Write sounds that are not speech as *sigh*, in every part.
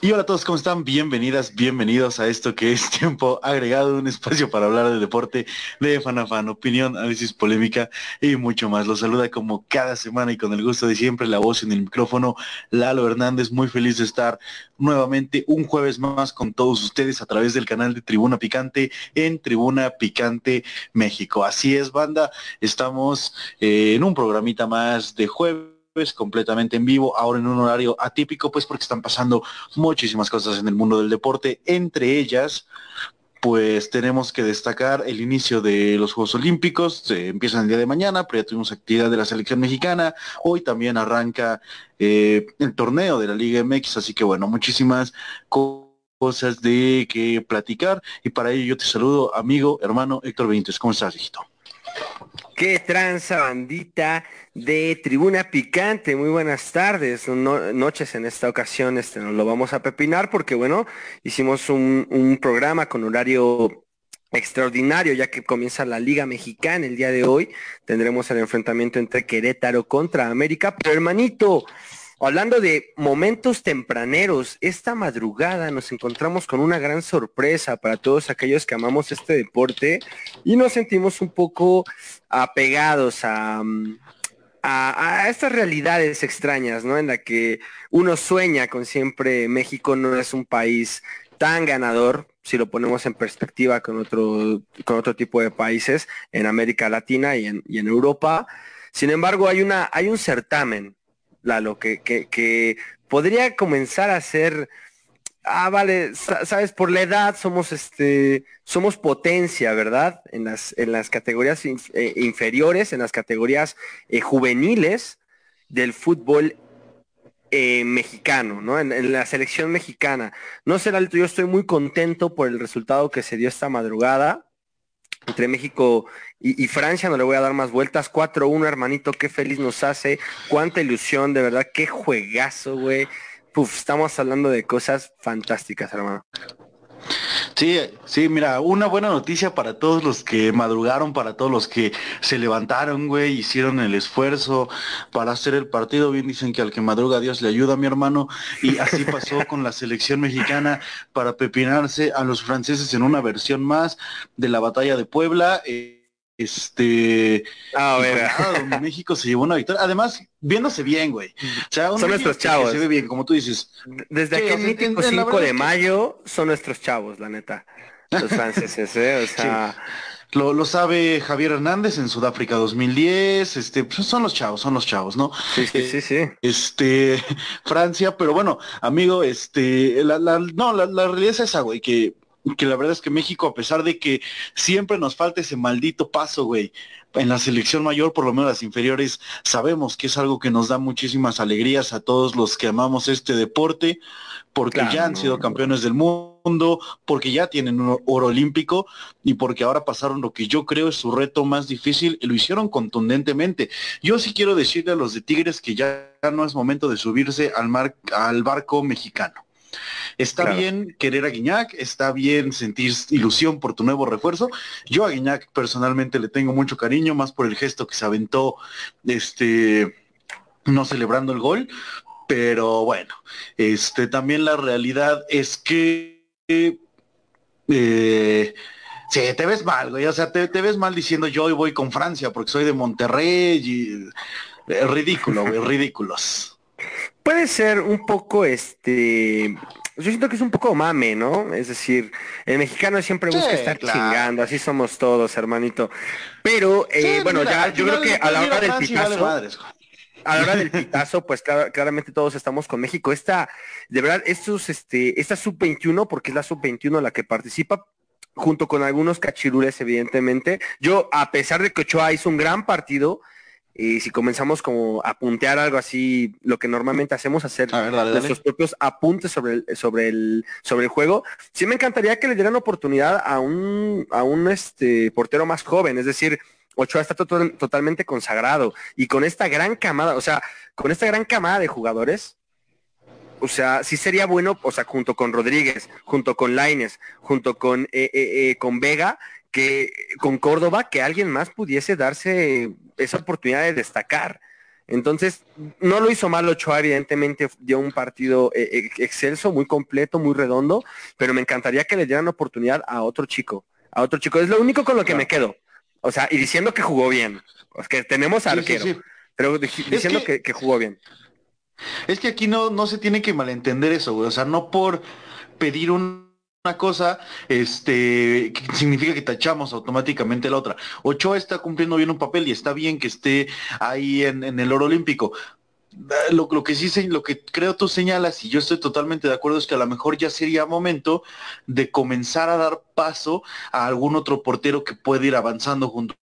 Y hola, a todos, ¿cómo están? Bienvenidas, bienvenidos a esto que es tiempo agregado, un espacio para hablar de deporte, de fan a fan, opinión, análisis, polémica y mucho más. Los saluda como cada semana y con el gusto de siempre la voz en el micrófono, Lalo Hernández, muy feliz de estar nuevamente un jueves más con todos ustedes a través del canal de Tribuna Picante en Tribuna Picante México. Así es, banda, estamos eh, en un programita más de jueves completamente en vivo, ahora en un horario atípico, pues porque están pasando muchísimas cosas en el mundo del deporte, entre ellas, pues tenemos que destacar el inicio de los Juegos Olímpicos, se empiezan el día de mañana, pero ya tuvimos actividad de la selección mexicana, hoy también arranca eh, el torneo de la Liga MX, así que bueno, muchísimas cosas de que platicar. Y para ello yo te saludo, amigo, hermano Héctor Benítez, ¿cómo estás, hijito? Qué tranza bandita de Tribuna Picante. Muy buenas tardes, noches en esta ocasión. Este nos lo vamos a pepinar porque bueno, hicimos un, un programa con horario extraordinario ya que comienza la Liga Mexicana el día de hoy. Tendremos el enfrentamiento entre Querétaro contra América. Pero hermanito, Hablando de momentos tempraneros, esta madrugada nos encontramos con una gran sorpresa para todos aquellos que amamos este deporte y nos sentimos un poco apegados a, a, estas realidades extrañas, ¿no? En la que uno sueña con siempre México no es un país tan ganador, si lo ponemos en perspectiva con otro, con otro tipo de países en América Latina y en, y en Europa. Sin embargo, hay, una, hay un certamen Lalo, que, que, que podría comenzar a ser, ah, vale, sabes, por la edad somos este, somos potencia, ¿verdad? En las, en las categorías eh, inferiores, en las categorías eh, juveniles del fútbol eh, mexicano, ¿no? En, la selección mexicana. No sé, Alto, yo estoy muy contento por el resultado que se dio esta madrugada entre México y, Francia, no le voy a dar más vueltas. 4-1, hermanito, qué feliz nos hace. Cuánta ilusión, de verdad, qué juegazo, güey. estamos hablando de cosas fantásticas, hermano. Sí, sí, mira, una buena noticia para todos los que madrugaron, para todos los que se levantaron, güey, hicieron el esfuerzo para hacer el partido. Bien dicen que al que madruga Dios le ayuda, mi hermano. Y así pasó *laughs* con la selección mexicana para pepinarse a los franceses en una versión más de la batalla de Puebla. Eh, este ah, ver. *laughs* donde México se llevó una victoria. Además, viéndose bien, güey. O sea, son nuestros chavos. se ve bien, como tú dices. Desde aquel mítico 5 de mayo son nuestros chavos, la neta. Los franceses, ¿eh? O *laughs* sea. Lo, lo, sabe Javier Hernández en Sudáfrica 2010, este, pues son los chavos, son los chavos, ¿no? Sí, sí, sí, sí. Este, *laughs* Francia, pero bueno, amigo, este, la, la, no, la, la realidad es esa, güey, que que la verdad es que México, a pesar de que siempre nos falta ese maldito paso, güey, en la selección mayor, por lo menos las inferiores, sabemos que es algo que nos da muchísimas alegrías a todos los que amamos este deporte, porque ya han sido campeones del mundo, porque ya tienen un oro olímpico y porque ahora pasaron lo que yo creo es su reto más difícil y lo hicieron contundentemente. Yo sí quiero decirle a los de Tigres que ya no es momento de subirse al, mar, al barco mexicano. Está bien querer a Guiñac, está bien sentir ilusión por tu nuevo refuerzo. Yo a Guiñac personalmente le tengo mucho cariño, más por el gesto que se aventó, este, no celebrando el gol. Pero bueno, este, también la realidad es que eh, Sí, te ves mal, güey. O sea, te, ves mal diciendo yo hoy voy con Francia porque soy de Monterrey y es ridículo, güey, *laughs* ridículos puede ser un poco este yo siento que es un poco mame, ¿no? Es decir, el mexicano siempre busca estar chingando, así somos todos, hermanito. Pero, eh, bueno, ya yo creo que a la hora del pitazo, a la hora del pitazo, pues claramente todos estamos con México. Esta, de verdad, estos, este, esta sub-21, porque es la sub-21 la que participa, junto con algunos cachirules, evidentemente. Yo, a pesar de que Ochoa hizo un gran partido, y si comenzamos como a puntear algo así, lo que normalmente hacemos, hacer nuestros propios apuntes sobre el, sobre el, sobre el juego, sí me encantaría que le dieran oportunidad a un, a un este portero más joven, es decir, Ochoa está totalmente consagrado y con esta gran camada, o sea, con esta gran camada de jugadores, o sea, sí sería bueno, o sea, junto con Rodríguez, junto con Laines, junto con, eh, eh, eh, con Vega, que con Córdoba, que alguien más pudiese darse esa oportunidad de destacar. Entonces, no lo hizo mal Ochoa, evidentemente dio un partido eh, eh, excelso, muy completo, muy redondo, pero me encantaría que le dieran oportunidad a otro chico, a otro chico. Es lo único con lo que me quedo. O sea, y diciendo que jugó bien, pues que tenemos arquero, pero diciendo que, jugó bien. Es que aquí no, no se tiene que malentender eso, güey. O sea, no por pedir un una cosa, este, significa que tachamos automáticamente la otra. Ochoa está cumpliendo bien un papel y está bien que esté ahí en, el oro olímpico. Eh, lo, lo, que sí, lo que creo tú señalas, y yo estoy totalmente de acuerdo, es que a lo mejor ya sería momento de comenzar a dar paso a algún otro portero que pueda ir avanzando junto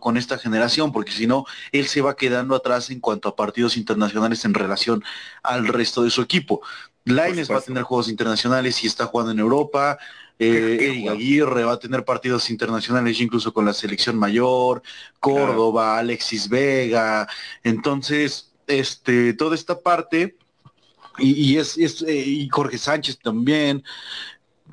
con esta generación, porque si no, él se va quedando atrás en cuanto a partidos internacionales en relación al resto de su equipo. Laines va a tener juegos internacionales y está jugando en Europa. Eh, Aguirre va a tener partidos internacionales incluso con la selección mayor, Córdoba, Alexis Vega. Entonces, este, toda esta parte, y, es, eh, y Jorge Sánchez también.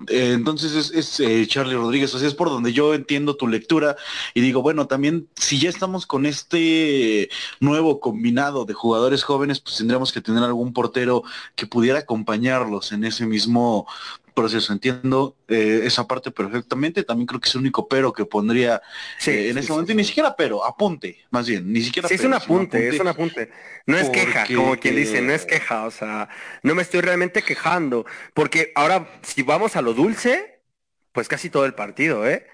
Eh, entonces es, eh, Charlie Rodríguez, o sea, es por donde yo entiendo tu lectura y digo, bueno, también si ya estamos con este nuevo combinado de jugadores jóvenes, pues tendríamos que tener algún portero que pudiera acompañarlos en ese mismo proceso. Entiendo eh, esa parte perfectamente. También creo que es el único pero que pondría eh, en ese momento. Y ni siquiera pero, apunte, más bien. Ni siquiera Sí, es un apunte, es un apunte. No es queja, como quien dice, no es queja. O sea, no me estoy realmente quejando. Porque ahora, si vamos a lo dulce, pues casi todo el partido, ¿eh?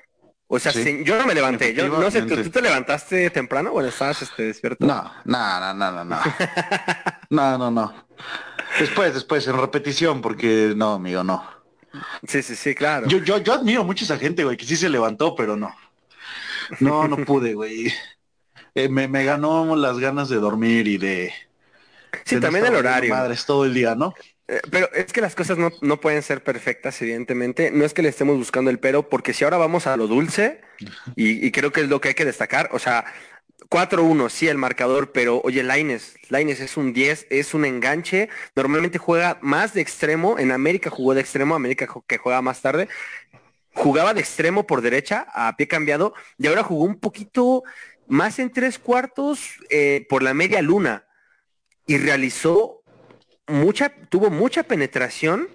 O sea, yo no me levanté. Yo no sé, ¿tú, te levantaste temprano? Bueno, estabas este, despierto. No, no, no, no, no. *laughs* no, no, no. Después, después, en repetición, porque no, amigo, no. Sí, sí, sí, claro. Yo, yo, yo admiro mucho a esa gente, güey, que sí se levantó, pero no. No, no pude, güey. Eh, me, me, ganó las ganas de dormir y de... Sí, también el horario. Madres todo el día, ¿no? Eh, pero es que las cosas no, no, pueden ser perfectas, evidentemente. No es que le estemos buscando el pero, porque si ahora vamos a lo dulce, y, y creo que es lo que hay que destacar, o sea, 4-1, sí, el marcador, pero oye, Laines, Laines es un 10, es un enganche. Normalmente juega más de extremo. En América jugó de extremo, América que juega más tarde. Jugaba de extremo por derecha, a pie cambiado, y ahora jugó un poquito más en tres cuartos eh, por la media luna. Y realizó mucha, tuvo mucha penetración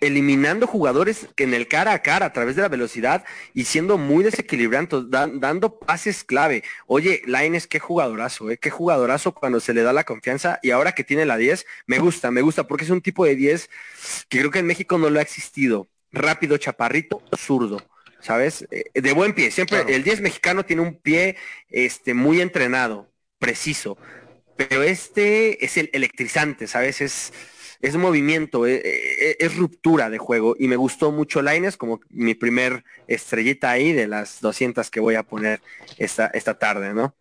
eliminando jugadores en el cara a cara a través de la velocidad y siendo muy desequilibrante, dando pases clave. Oye, Laines, qué jugadorazo, ¿eh? qué jugadorazo cuando se le da la confianza y ahora que tiene la 10, me gusta, me gusta porque es un tipo de 10 que creo que en México no lo ha existido. Rápido, chaparrito, zurdo. ¿Sabes? Eh, de buen pie. Siempre el 10 mexicano tiene un pie este, muy entrenado, preciso. Pero este es el electrizante, ¿sabes? Es, es movimiento, eh, eh, es, ruptura de juego y me gustó mucho Lines como mi primer estrellita ahí de las 200 que voy a poner esta, esta tarde, ¿no?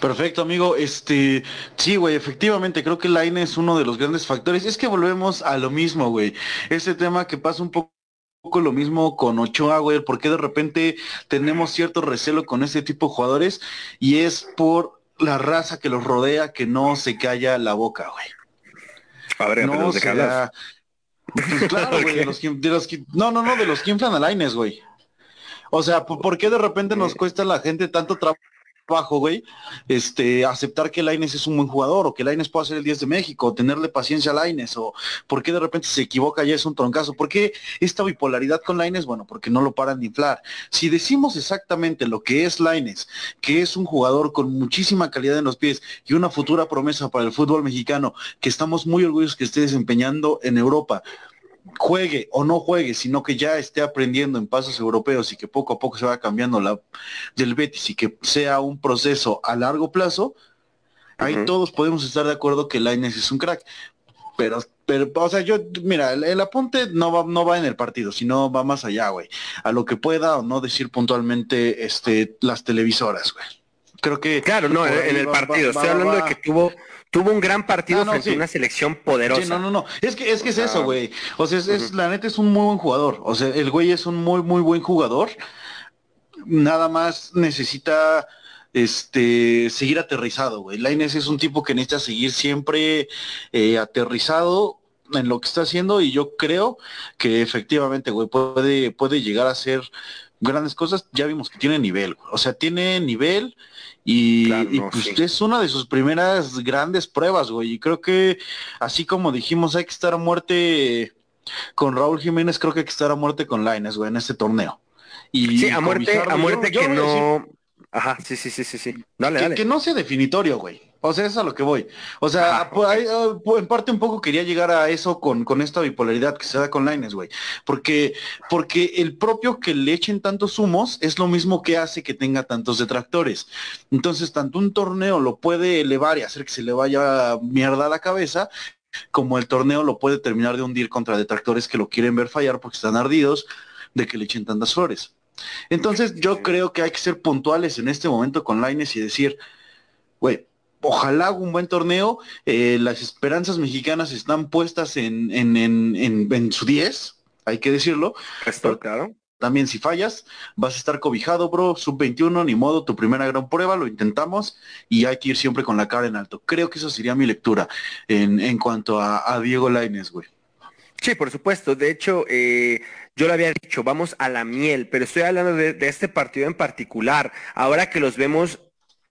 Perfecto, amigo. Este, sí, güey, efectivamente, creo que Line es uno de los grandes factores. Es que volvemos a lo mismo, güey. Ese tema que pasa un poco lo mismo con Ochoa, güey, porque de repente tenemos cierto recelo con ese tipo de jugadores y es por la raza que los rodea que no se calla la boca, güey. A ver, no, de pues *laughs* claro, güey, de los, de los que, no, no, no, de los que inflan a Laines, güey. O sea, ¿por qué de repente nos cuesta a la gente tanto trabajo? Bajo, güey, este, aceptar que Laines es un buen jugador, o que Laines pueda ser el 10 de México, tenerle paciencia a Laines, o por qué de repente se equivoca ya es un troncazo. ¿Por qué esta bipolaridad con Laines? Bueno, porque no lo paran de inflar. Si decimos exactamente lo que es Laines, que es un jugador con muchísima calidad en los pies y una futura promesa para el fútbol mexicano, que estamos muy orgullosos que esté desempeñando en Europa, juegue o no juegue, sino que ya esté aprendiendo en pasos europeos y que poco a poco se va cambiando la del Betis y que sea un proceso a largo plazo, ahí todos podemos estar de acuerdo que Lainez es un crack. Pero, pero, o sea, yo, mira, el, apunte no va, no va en el partido, sino va más allá, güey. A lo que pueda o no decir puntualmente este, las televisoras, güey. Creo que. Claro, no, en el partido. Estoy hablando de que tuvo tuvo un gran partido frente a una selección poderosa. Sí, no, no, no. Es que es que es eso, ah. güey. O sea, es, la neta es un muy buen jugador. O sea, el güey es un muy, muy buen jugador. Nada más necesita este seguir aterrizado, güey. Laines es un tipo que necesita seguir siempre eh, aterrizado en lo que está haciendo y yo creo que efectivamente, güey, puede, puede llegar a ser grandes cosas. Ya vimos que tiene nivel, o sea, tiene nivel y, pues es una de sus primeras grandes pruebas, güey. Y creo que así como dijimos, hay que estar a muerte con Raúl Jiménez, creo que hay que estar a muerte con Laines, güey, en este torneo. Y sí, a muerte, a muerte que no. Ajá, sí, sí, sí, sí, sí. Dale, que, dale. Que no sea definitorio, güey. O sea, es a lo que voy. O sea, ah, pues, en parte un poco quería llegar a eso con, con esta bipolaridad que se da con Lines, güey. Porque, porque el propio que le echen tantos humos es lo mismo que hace que tenga tantos detractores. Entonces, tanto un torneo lo puede elevar y hacer que se le vaya mierda a la cabeza, como el torneo lo puede terminar de hundir contra detractores que lo quieren ver fallar porque están ardidos de que le echen tantas flores. Entonces yo creo que hay que ser puntuales en este momento con Laines y decir, güey, ojalá haga un buen torneo, eh, las esperanzas mexicanas están puestas en, en, en, en, su 10, hay que decirlo. Esto, claro. También si fallas, vas a estar cobijado, bro, sub-21, ni modo, tu primera gran prueba, lo intentamos y hay que ir siempre con la cara en alto. Creo que esa sería mi lectura en, en cuanto a, a Diego Laines, güey. Sí, por supuesto. De hecho, eh, yo le había dicho, vamos a la miel, pero estoy hablando de, este partido en particular. Ahora que los vemos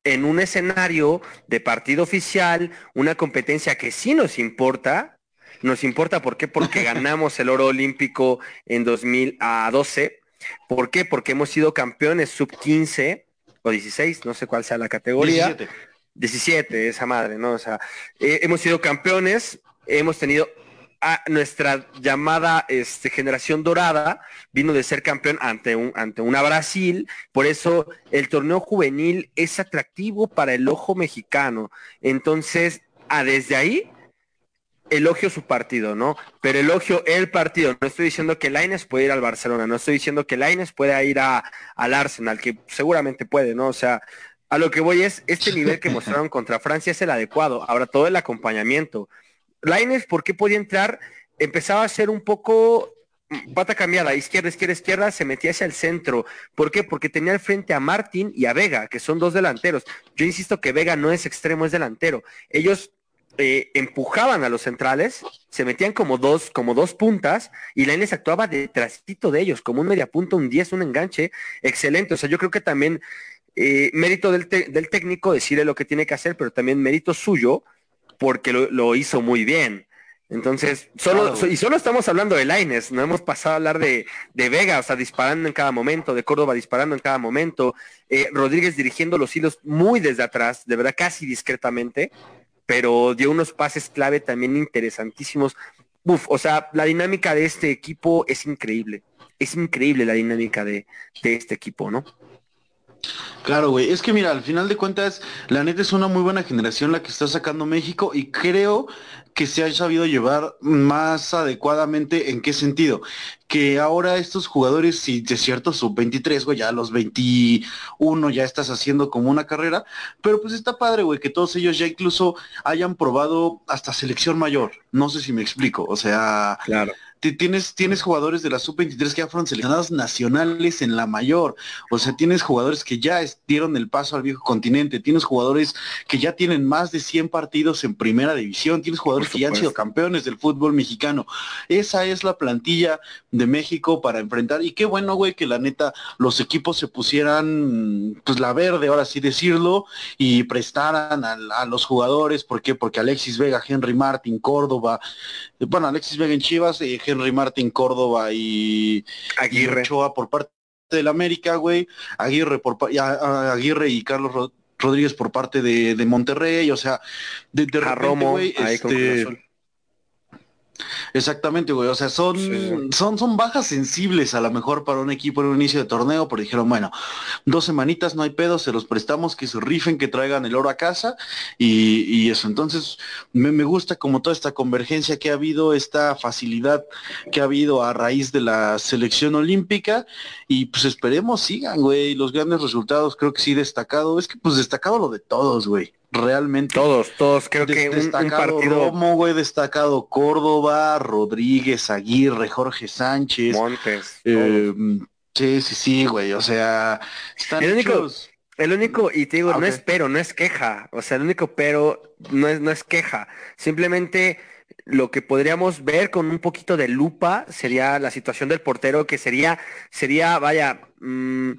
en un escenario de partido oficial, una competencia que sí nos importa, nos importa, ¿por qué? Porque *laughs* ganamos el oro olímpico en 2012. ¿Por qué? Porque hemos sido campeones sub 15 o 16, no sé cuál sea la categoría. 17. 17, esa madre, ¿no? O sea, eh, hemos sido campeones, hemos tenido nuestra llamada este, generación dorada vino de ser campeón ante, un, ante una Brasil, por eso el torneo juvenil es atractivo para el ojo mexicano. Entonces, a desde ahí, elogio su partido, ¿no? Pero elogio el partido. No estoy diciendo que Laines puede ir al Barcelona, no estoy diciendo que Laines pueda ir a, al Arsenal, que seguramente puede, ¿no? O sea, a lo que voy es, este nivel que mostraron contra Francia es el adecuado. Ahora, todo el acompañamiento. Laines, ¿por qué podía entrar? Empezaba a ser un poco mm, pata cambiada, izquierda, izquierda, izquierda, se metía hacia el centro. ¿Por qué? Porque tenía al frente a Martín y a Vega, que son dos delanteros. Yo insisto que Vega no es extremo, es delantero. Ellos eh, empujaban a los centrales, se metían como dos, como dos puntas, y Laines actuaba detrásito de ellos, como un media punta, un 10, un enganche, excelente. O sea, yo creo que también eh, mérito del, del técnico decirle lo que tiene que hacer, pero también mérito suyo porque lo, hizo muy bien. Entonces, solo, y solo estamos hablando de Laines, no hemos pasado a hablar de, de, Vega, o sea, disparando en cada momento, de Córdoba disparando en cada momento, eh, Rodríguez dirigiendo los hilos muy desde atrás, de verdad casi discretamente, pero dio unos pases clave también interesantísimos. Uf, o sea, la dinámica de este equipo es increíble, es increíble la dinámica de, de este equipo, ¿no? Claro, güey. Es que mira, al final de cuentas, la neta es una muy buena generación la que está sacando México y creo que se ha sabido llevar más adecuadamente. ¿En qué sentido? Que ahora estos jugadores, si de cierto, sub-23, güey, ya a los 21 ya estás haciendo como una carrera, pero pues está padre, güey, que todos ellos ya incluso hayan probado hasta selección mayor. No sé si me explico. O sea, claro tienes, tienes jugadores de la sub-23 que ya fueron seleccionados nacionales en la mayor. O sea, tienes jugadores que ya dieron el paso al viejo continente. Tienes jugadores que ya tienen más de 100 partidos en primera división. Tienes jugadores que ya han sido campeones del fútbol mexicano. Esa es la plantilla de México para enfrentar. Y qué bueno, güey, que la neta los equipos se pusieran, pues la verde, ahora sí decirlo, y prestaran a, a los jugadores. ¿Por qué? Porque Alexis Vega, Henry Martin, Córdoba, bueno, Alexis Vega en Chivas, eh, Henry Martin Córdoba y Aguirre. Ochoa por parte del América, güey, Aguirre por y Aguirre y Carlos Rodríguez por parte de, Monterrey, o sea, de, de repente, güey, este, Exactamente, güey. O sea, son, son, son bajas sensibles a lo mejor para un equipo en un inicio de torneo, pero dijeron, bueno, dos semanitas no hay pedo, se los prestamos, que se rifen, que traigan el oro a casa y, eso. Entonces, me, me, gusta como toda esta convergencia que ha habido, esta facilidad que ha habido a raíz de la selección olímpica y pues esperemos sigan, güey, los grandes resultados, creo que sí destacado. Es que pues destacado lo de todos, güey realmente. Todos, todos, creo que un, destacado partido. Romo, güey, destacado Córdoba, Rodríguez, Aguirre, Jorge Sánchez. Montes. Eh, sí, sí, sí, güey, o sea, están el único, el único, y te digo, no es pero, no es queja, o sea, el único pero no es, no es queja, simplemente lo que podríamos ver con un poquito de lupa sería la situación del portero, que sería, sería, vaya, mm,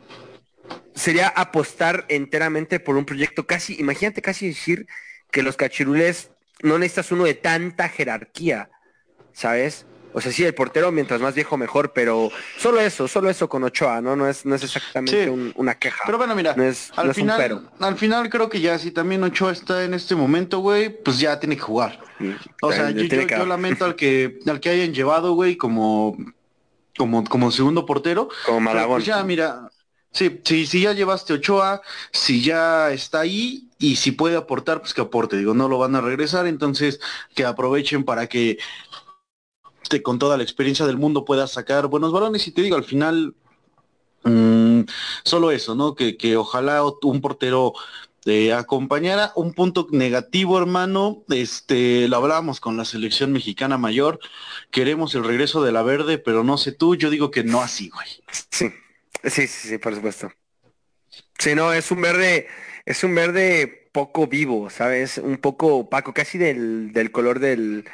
sería apostar enteramente por un proyecto casi, imagínate casi decir que los cachirules no necesitas uno de tanta jerarquía, ¿sabes? O sea, sí, el portero mientras más viejo mejor, pero solo eso, solo eso con Ochoa, ¿no? No es, no es exactamente una queja. Pero bueno, mira, al, final, al final creo que ya si también Ochoa está en este momento, güey, pues ya tiene que jugar. O sea, yo, *laughs* lamento al que, al que hayan llevado, güey, como, como, como segundo portero. Como Malagón. Pues ya, mira, Sí, sí, si ya llevaste Ochoa, si ya está ahí y si puede aportar, pues que aporte. Digo, no lo van a regresar, entonces que aprovechen para que con toda la experiencia del mundo pueda sacar buenos balones y te digo, al final, mm, solo eso, ¿no? Que, que ojalá un portero eh, acompañara. Un punto negativo, hermano, este, lo hablábamos con la selección mexicana mayor, queremos el regreso de la verde, pero no sé tú, yo digo que no así, güey. Sí, sí, sí, sí, por supuesto. Sí, no, es un verde, es un verde poco vivo, ¿sabes? Un poco opaco, casi del, del color del,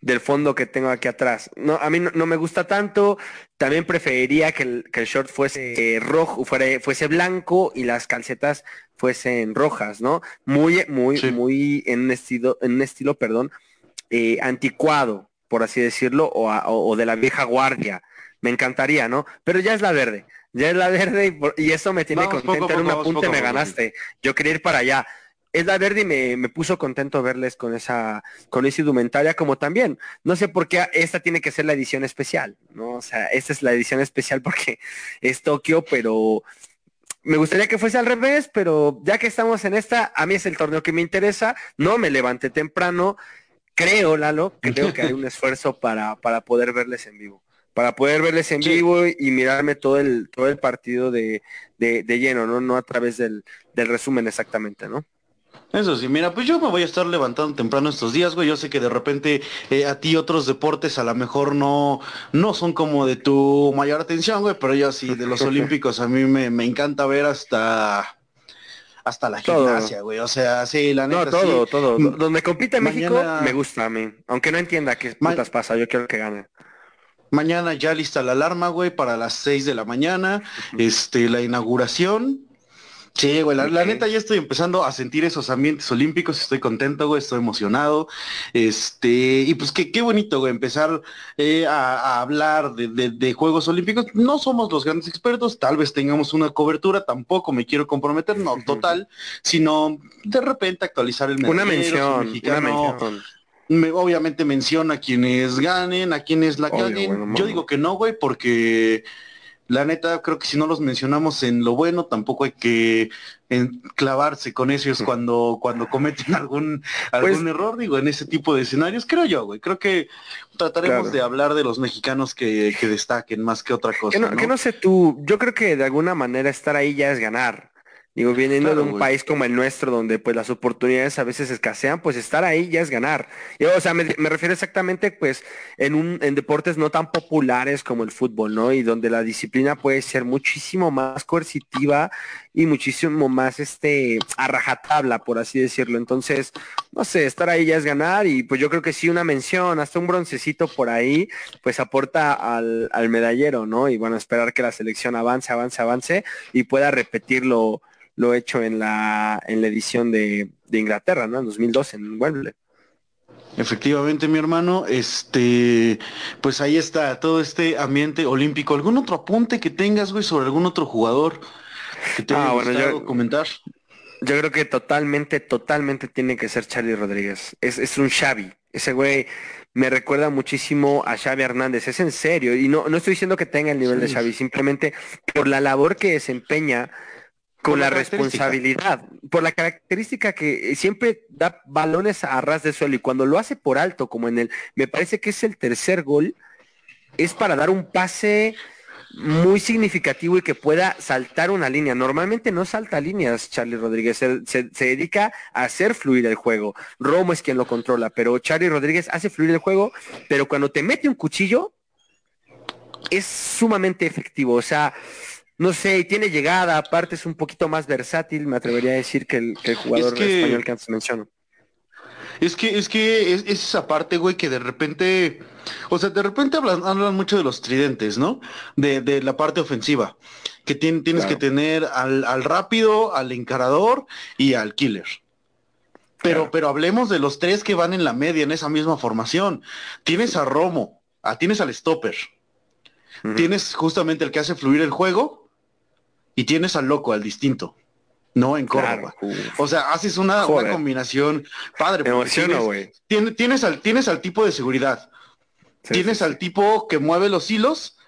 del fondo que tengo aquí atrás. No, a mí no, me gusta tanto. También preferiría que el, que el short fuese rojo, fuese blanco y las calcetas fuesen rojas, ¿no? Muy, muy, muy en un estilo, en un estilo, perdón, eh, anticuado, por así decirlo, o, o, de la vieja guardia. Me encantaría, ¿no? Pero ya es la verde. Ya es la verde y, eso me tiene contento. en un apunte me ganaste. Yo quería ir para allá es la verde y me, puso contento verles con esa, con esa indumentaria, como también. No sé por qué esta tiene que ser la edición especial, ¿no? O sea, esta es la edición especial porque *laughs* es Tokio, pero me gustaría que fuese al revés, pero ya que estamos en esta, a mí es el torneo que me interesa, no me levanté temprano, creo, Lalo, creo que hay un *laughs* esfuerzo para, para poder verles en vivo para poder verles en vivo y mirarme todo el todo el partido de, de, lleno, ¿no? No a través del, del resumen exactamente, ¿no? Eso sí, mira, pues yo me voy a estar levantando temprano estos días, güey. Yo sé que de repente eh, a ti otros deportes a lo mejor no, no son como de tu mayor atención, güey, pero yo sí, de los *laughs* olímpicos a mí me, encanta ver hasta hasta la gimnasia, güey. O sea, sí, la neta. No, todo, todo. Donde compite México, me gusta a mí. Aunque no entienda qué putas pasa, yo quiero que gane. Mañana ya lista la alarma, güey, para las 6 de la mañana. Este, la inauguración. Sí, güey, la, neta ya estoy empezando a sentir esos ambientes olímpicos, estoy contento, güey, estoy emocionado. Este, y pues qué, qué bonito, güey, empezar eh, a, hablar de, Juegos Olímpicos. No somos los grandes expertos, tal vez tengamos una cobertura, tampoco me quiero comprometer, no total, sino de repente actualizar el Una mención, mexicano, obviamente menciona a quienes ganen, a quienes la ganen. Yo digo que no, güey, porque la neta, creo que si no los mencionamos en lo bueno, tampoco hay que clavarse con ellos cuando, cuando cometen *laughs* algún, algún pues error, digo, en ese tipo de escenarios, creo yo, güey. Creo que trataremos de hablar de los mexicanos que, destaquen más que otra cosa. que no sé tú, yo creo que de alguna manera estar ahí ya es ganar. Digo, viniendo de un país como el nuestro, donde pues las oportunidades a veces escasean, pues estar ahí ya es ganar. o sea, me, refiero exactamente pues en, un, en deportes no tan populares como el fútbol, ¿no? Y donde la disciplina puede ser muchísimo más coercitiva y muchísimo más este a rajatabla, por así decirlo. Entonces, no sé, estar ahí ya es ganar y pues yo creo que sí una mención, hasta un broncecito por ahí, pues aporta al, al medallero, ¿no? Y bueno, esperar que la selección avance, avance, avance y pueda repetirlo lo hecho en la, en la edición de, Inglaterra, ¿no? En 2012, en Wembley. Efectivamente, mi hermano, este, pues ahí está todo este ambiente olímpico. ¿Algún otro apunte que tengas, güey, sobre algún otro jugador que te ah, bueno, comentar? Yo creo que totalmente, totalmente tiene que ser Charlie Rodríguez. Es, es un Xavi. Ese güey me recuerda muchísimo a Xavi Hernández. Es en serio. Y no, no estoy diciendo que tenga el nivel de Xavi, simplemente por la labor que desempeña con la, responsabilidad, por la característica que siempre da balones a ras de suelo y cuando lo hace por alto, como en el, me parece que es el tercer gol, es para dar un pase muy significativo y que pueda saltar una línea. Normalmente no salta líneas Charlie Rodríguez, se, dedica a hacer fluir el juego. Romo es quien lo controla, pero Charlie Rodríguez hace fluir el juego, pero cuando te mete un cuchillo, es sumamente efectivo. O sea, no sé, tiene llegada, aparte es un poquito más versátil, me atrevería a decir que el, jugador español que antes menciono. Es que, es que es, esa parte, güey, que de repente, o sea, de repente hablan, hablan mucho de los tridentes, ¿no? De, la parte ofensiva, que tienes que tener al, al, rápido, al encarador y al killer. Pero, pero hablemos de los tres que van en la media en esa misma formación. Tienes a Romo, a, tienes al stopper, tienes justamente el que hace fluir el juego y tienes al loco, al distinto. No en Córdoba. o sea, haces una, combinación padre. tienes, tienes, al, tienes al tipo de seguridad. tienes al tipo que mueve los hilos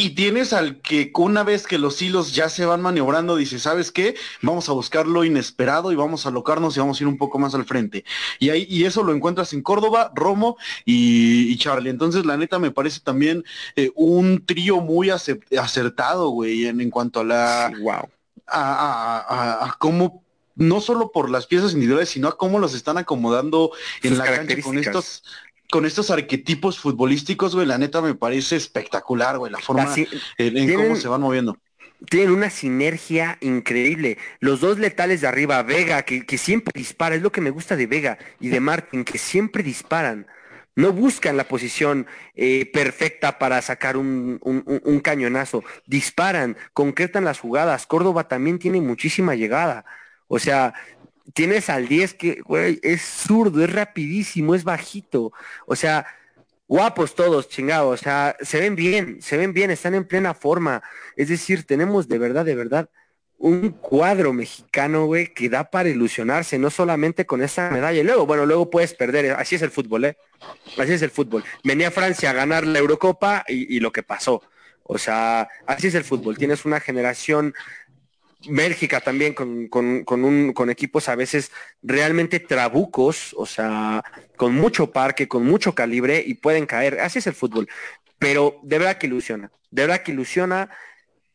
y tienes al que una vez que los hilos ya se van maniobrando, dice, ¿sabes qué? Vamos a buscar lo inesperado y vamos a alocarnos y vamos a ir un poco más al frente. Y ahí, y eso lo encuentras en Córdoba, Romo y, Charlie. Entonces, la neta me parece también eh, un trío muy acertado, güey, en, en, cuanto a la. wow. A, cómo no solo por las piezas individuales, sino a cómo los están acomodando en la cancha con estos con estos arquetipos futbolísticos, güey, la neta me parece espectacular, güey, la forma en, cómo se van moviendo. Tienen una sinergia increíble. Los dos letales de arriba, Vega, que, siempre dispara, es lo que me gusta de Vega y de Martin, que siempre disparan. No buscan la posición eh, perfecta para sacar un, un, cañonazo. Disparan, concretan las jugadas. Córdoba también tiene muchísima llegada. O sea, tienes al 10 que, güey, es zurdo, es rapidísimo, es bajito. O sea, guapos todos, chingados. O sea, se ven bien, se ven bien, están en plena forma. Es decir, tenemos de verdad, de verdad, un cuadro mexicano, güey, que da para ilusionarse, no solamente con esa medalla. Y luego, bueno, luego puedes perder. Así es el fútbol, ¿eh? Así es el fútbol. Venía Francia a ganar la Eurocopa y lo que pasó. O sea, así es el fútbol. Tienes una generación Bélgica también con, con, un, con equipos a veces realmente trabucos, o sea, con mucho parque, con mucho calibre y pueden caer. Así es el fútbol. Pero de verdad que ilusiona, de verdad que ilusiona.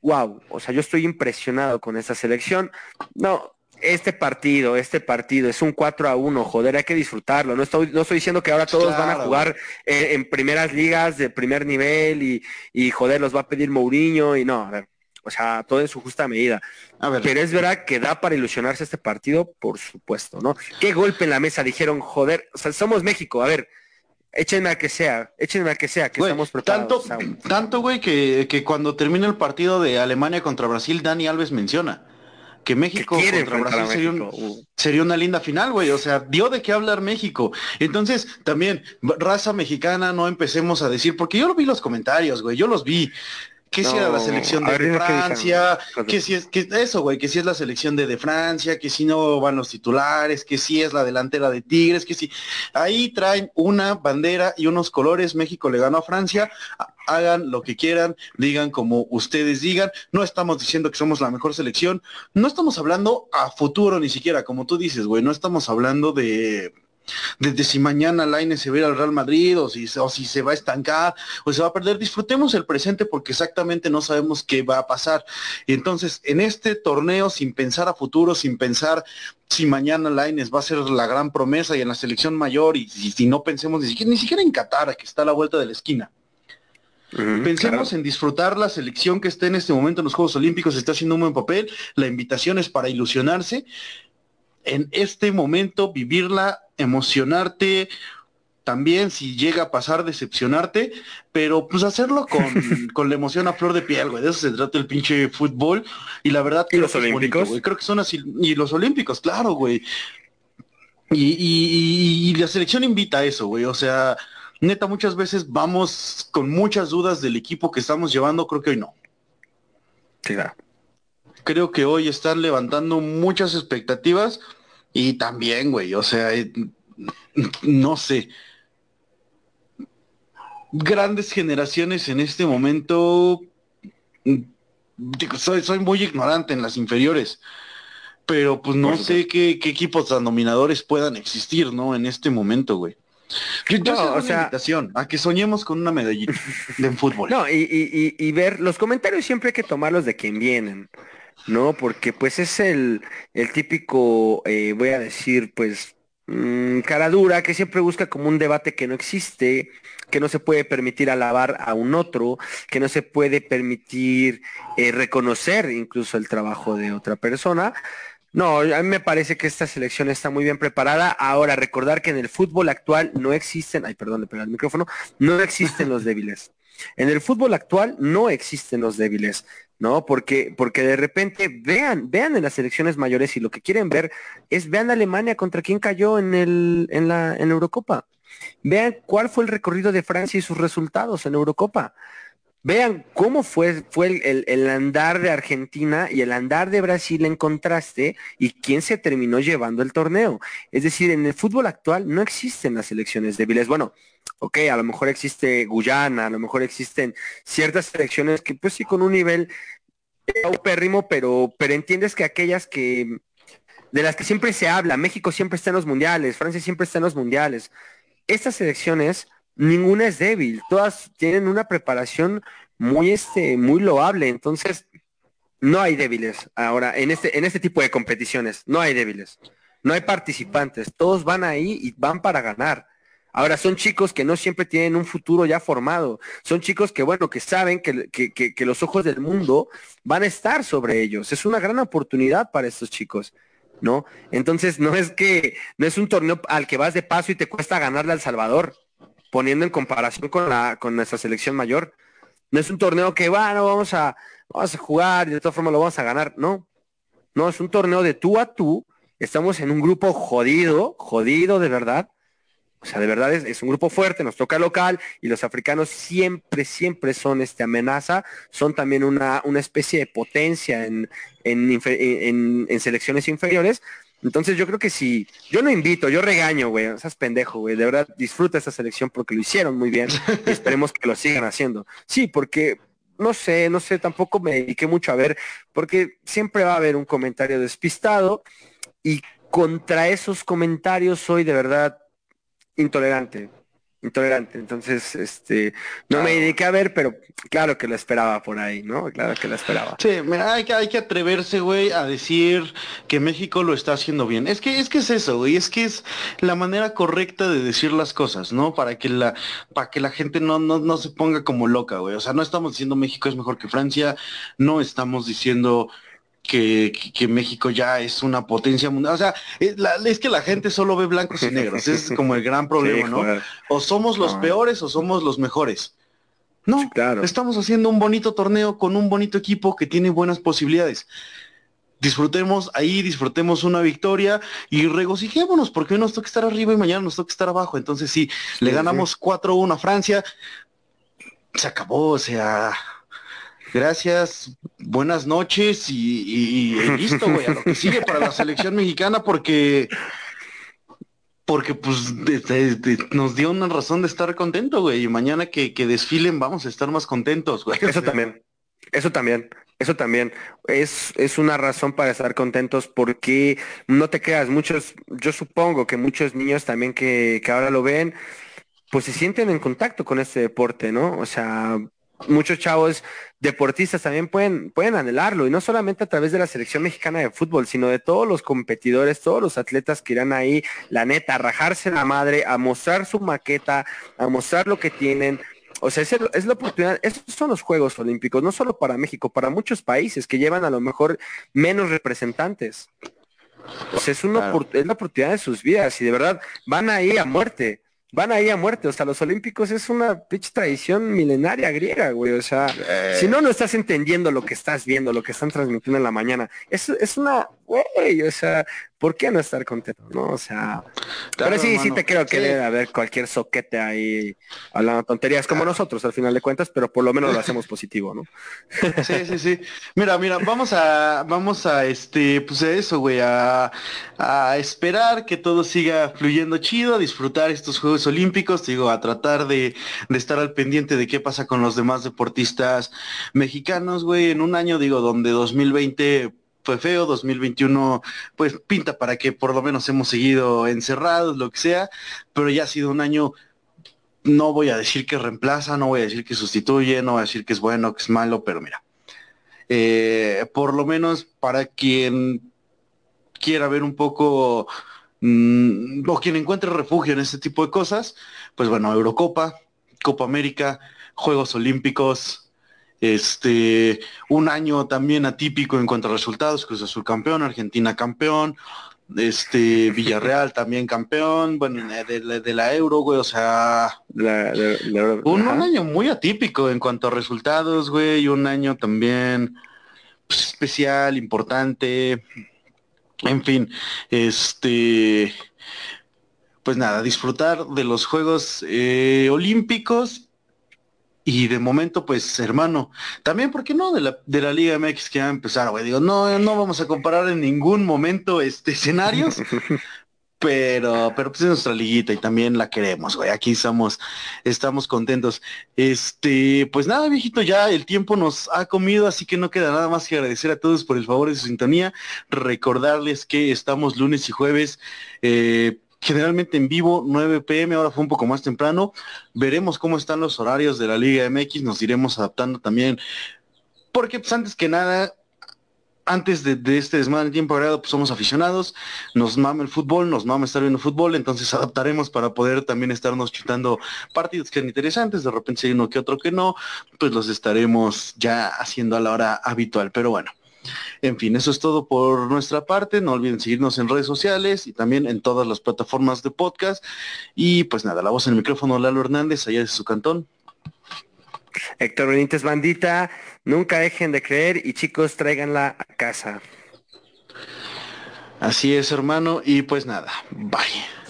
Wow, o sea, yo estoy impresionado con esta selección. No, este partido, este partido es un 4 a 1, joder, hay que disfrutarlo. No estoy, no estoy diciendo que ahora todos van a jugar en, primeras ligas de primer nivel y, y, joder, los va a pedir Mourinho y no, a ver, o sea, todo en su justa medida. Pero es verdad que da para ilusionarse este partido, por supuesto, ¿no? Qué golpe en la mesa, dijeron, joder, o sea, somos México, a ver, échenme a que sea, échenme a que sea, que estamos preparados. Tanto, tanto güey, que, que cuando termina el partido de Alemania contra Brasil, Dani Alves menciona que México contra Brasil uh. sería, una linda final, güey. O sea, dio de qué hablar México. Entonces, también, raza mexicana, no empecemos a decir, porque yo lo vi los comentarios, güey, yo los vi que si era la selección de, Francia, que si es que eso, güey, que si es la selección de, de Francia, que si no van los titulares, que si es la delantera de Tigres, que si ahí traen una bandera y unos colores, México le ganó a Francia, hagan lo que quieran, digan como ustedes digan, no estamos diciendo que somos la mejor selección, no estamos hablando a futuro ni siquiera, como tú dices, güey, no estamos hablando de desde si mañana Laine se ve al Real Madrid o si, o si se va a estancar o se va a perder, disfrutemos el presente porque exactamente no sabemos qué va a pasar. Y entonces, en este torneo, sin pensar a futuro, sin pensar si mañana Laines va a ser la gran promesa y en la selección mayor y si, no pensemos ni siquiera, ni siquiera en Qatar, que está a la vuelta de la esquina. Pensemos en disfrutar la selección que está en este momento en los Juegos Olímpicos, está haciendo un buen papel, la invitación es para ilusionarse en este momento, vivirla, emocionarte, también si llega a pasar, decepcionarte, pero pues hacerlo con, *laughs* con la emoción a flor de piel, güey. De eso se trata el pinche fútbol. Y la verdad ¿Y los olímpicos? Creo que son así. Y los olímpicos, claro, güey. Y, y, la selección invita a eso, güey. O sea, neta, muchas veces vamos con muchas dudas del equipo que estamos llevando, creo que hoy no. Sí, claro creo que hoy están levantando muchas expectativas y también, güey, o sea, eh, no sé. Grandes generaciones en este momento, soy, soy muy ignorante en las inferiores, pero pues no sé qué, qué, equipos tan dominadores puedan existir, ¿no? En este momento, güey. Yo, o sea, invitación a que soñemos con una medallita *laughs* de fútbol. No, y, y, y, ver los comentarios siempre hay que tomarlos de quien vienen. ¿No? Porque pues es el, el típico, eh, voy a decir, pues, mm, cara dura, que siempre busca como un debate que no existe, que no se puede permitir alabar a un otro, que no se puede permitir eh, reconocer incluso el trabajo de otra persona. No, a mí me parece que esta selección está muy bien preparada. Ahora, recordar que en el fútbol actual no existen, ay, perdón, le pega el micrófono, no existen los *laughs* débiles. En el fútbol actual no existen los débiles, ¿no? Porque, porque de repente vean, vean en las selecciones mayores y lo que quieren ver es vean Alemania contra quién cayó en el, en la, en Eurocopa. Vean cuál fue el recorrido de Francia y sus resultados en Eurocopa. Vean cómo fue, fue el, andar de Argentina y el andar de Brasil en contraste y quién se terminó llevando el torneo. Es decir, en el fútbol actual no existen las selecciones débiles. Bueno, ok, a lo mejor existe Guyana, a lo mejor existen ciertas selecciones que pues sí con un nivel pérrimo, pero, pero entiendes que aquellas que de las que siempre se habla, México siempre está en los mundiales, Francia siempre está en los mundiales. Estas selecciones ninguna es débil, todas tienen una preparación muy, este, muy loable, entonces no hay débiles ahora en este, en este tipo de competiciones, no hay débiles, no hay participantes, todos van ahí y van para ganar. Ahora son chicos que no siempre tienen un futuro ya formado, son chicos que bueno, que saben que, que, que los ojos del mundo van a estar sobre ellos. Es una gran oportunidad para estos chicos. ¿no? Entonces no es que no es un torneo al que vas de paso y te cuesta ganarle al Salvador poniendo en comparación con, la, con nuestra selección mayor. No es un torneo que, bueno, vamos a, vamos a jugar y de todas formas lo vamos a ganar. No, no, es un torneo de tú a tú. Estamos en un grupo jodido, jodido de verdad. O sea, de verdad es, un grupo fuerte, nos toca local y los africanos siempre, siempre son este amenaza, son también una, una especie de potencia en, en, en selecciones inferiores, entonces yo creo que si, yo no invito, yo regaño, güey, esas pendejo, güey, de verdad disfruta esta selección porque lo hicieron muy bien y esperemos que lo sigan haciendo. Sí, porque no sé, no sé, tampoco me dediqué mucho a ver, porque siempre va a haber un comentario despistado y contra esos comentarios soy de verdad intolerante intolerante. Entonces, este, no me dediqué a ver, pero claro que lo esperaba por ahí, ¿no? Claro que lo esperaba. Sí, mira, hay que, hay que atreverse, güey, a decir que México lo está haciendo bien. Es que, es que es eso, güey, es que es la manera correcta de decir las cosas, ¿no? Para que la, para que la gente no, no, no se ponga como loca, güey. O sea, no estamos diciendo México es mejor que Francia, no estamos diciendo que, que, México ya es una potencia mundial. O sea, es, que la gente solo ve blancos y negros. es como el gran *laughs* problema, ¿no? O somos los peores o somos los mejores. No, claro. estamos haciendo un bonito torneo con un bonito equipo que tiene buenas posibilidades. Disfrutemos ahí, disfrutemos una victoria y regocijémonos porque hoy nos toca estar arriba y mañana nos toca estar abajo. Entonces, sí, le ganamos 4-1 a Francia, se acabó, o sea, gracias, buenas noches y, listo, güey, a lo que sigue para la selección mexicana porque porque pues nos dio una razón de estar contento, güey, y mañana que, que desfilen vamos a estar más contentos, güey. Eso también, eso también, eso también es, es una razón para estar contentos porque no te creas, muchos, yo supongo que muchos niños también que, que ahora lo ven, pues se sienten en contacto con este deporte, ¿no? O sea, muchos chavos deportistas también pueden, pueden anhelarlo, y no solamente a través de la selección mexicana de fútbol, sino de todos los competidores, todos los atletas que irán ahí, la neta, a rajarse la madre, a mostrar su maqueta, a mostrar lo que tienen. O sea, es, es la oportunidad, esos son los Juegos Olímpicos, no solo para México, para muchos países que llevan a lo mejor menos representantes. O sea, es, una, es la oportunidad de sus vidas y de verdad van ahí a muerte van ahí a muerte. O sea, los olímpicos es una pinche tradición milenaria griega, güey. O sea, eh. si no, no estás entendiendo lo que estás viendo, lo que están transmitiendo en la mañana. Es, es una, güey, o sea, ¿por qué no estar contento? ¿No? O sea, pero sí, sí te creo que debe haber cualquier soquete ahí hablando tonterías como nosotros al final de cuentas, pero por lo menos lo hacemos positivo, ¿no? *laughs* Sí, sí, sí. Mira, mira, vamos a, vamos a este, pues eso, güey, a, a esperar que todo siga fluyendo chido, a disfrutar estos Juegos Olímpicos, digo, a tratar de, de estar al pendiente de qué pasa con los demás deportistas mexicanos, güey, en un año, digo, donde 2020 fue feo, 2021 pues pinta para que por lo menos hemos seguido encerrados, lo que sea, pero ya ha sido un año, no voy a decir que reemplaza, no voy a decir que sustituye, no voy a decir que es bueno, que es malo, pero mira, eh, por lo menos para quien quiera ver un poco mm, o quien encuentre refugio en este tipo de cosas, pues bueno, Eurocopa, Copa América, Juegos Olímpicos, Este, un año también atípico en cuanto a resultados, Cruz Azul campeón, Argentina campeón, este Villarreal *laughs* también campeón, bueno, de, la Euro, güey, o sea, un, año muy atípico en cuanto a resultados, güey, y un año también pues, especial, importante, en fin, este, pues nada, disfrutar de los Juegos eh, Olímpicos y de momento, pues, hermano, también, ¿por qué no? De la, de la Liga MX que va a empezar, güey. Digo, no, no vamos a comparar en ningún momento este *laughs* escenarios. pero, pero pues es nuestra liguita y también la queremos, güey. Aquí estamos, estamos contentos. Este, pues nada, viejito, ya el tiempo nos ha comido, así que no queda nada más que agradecer a todos por el favor de su sintonía. Recordarles que estamos lunes y jueves. Eh, generalmente en vivo, 9 pm, ahora fue un poco más temprano. Veremos cómo están los horarios de la Liga MX, nos iremos adaptando también. Porque pues antes que nada, antes de, este desmadre en tiempo agregado, pues somos aficionados, nos mama el fútbol, nos mama estar viendo fútbol, entonces adaptaremos para poder también estarnos chutando partidos que son interesantes, de repente si hay uno que otro que no, pues los estaremos ya haciendo a la hora habitual. Pero bueno, en fin, eso es todo por nuestra parte. No olviden seguirnos en redes sociales y también en todas las plataformas de podcast. Y pues nada, la voz en el micrófono, Lalo Hernández, allá de su cantón. Héctor Benítez Bandita, nunca dejen de creer y chicos, tráiganla a casa. Así es, hermano, y pues nada, bye.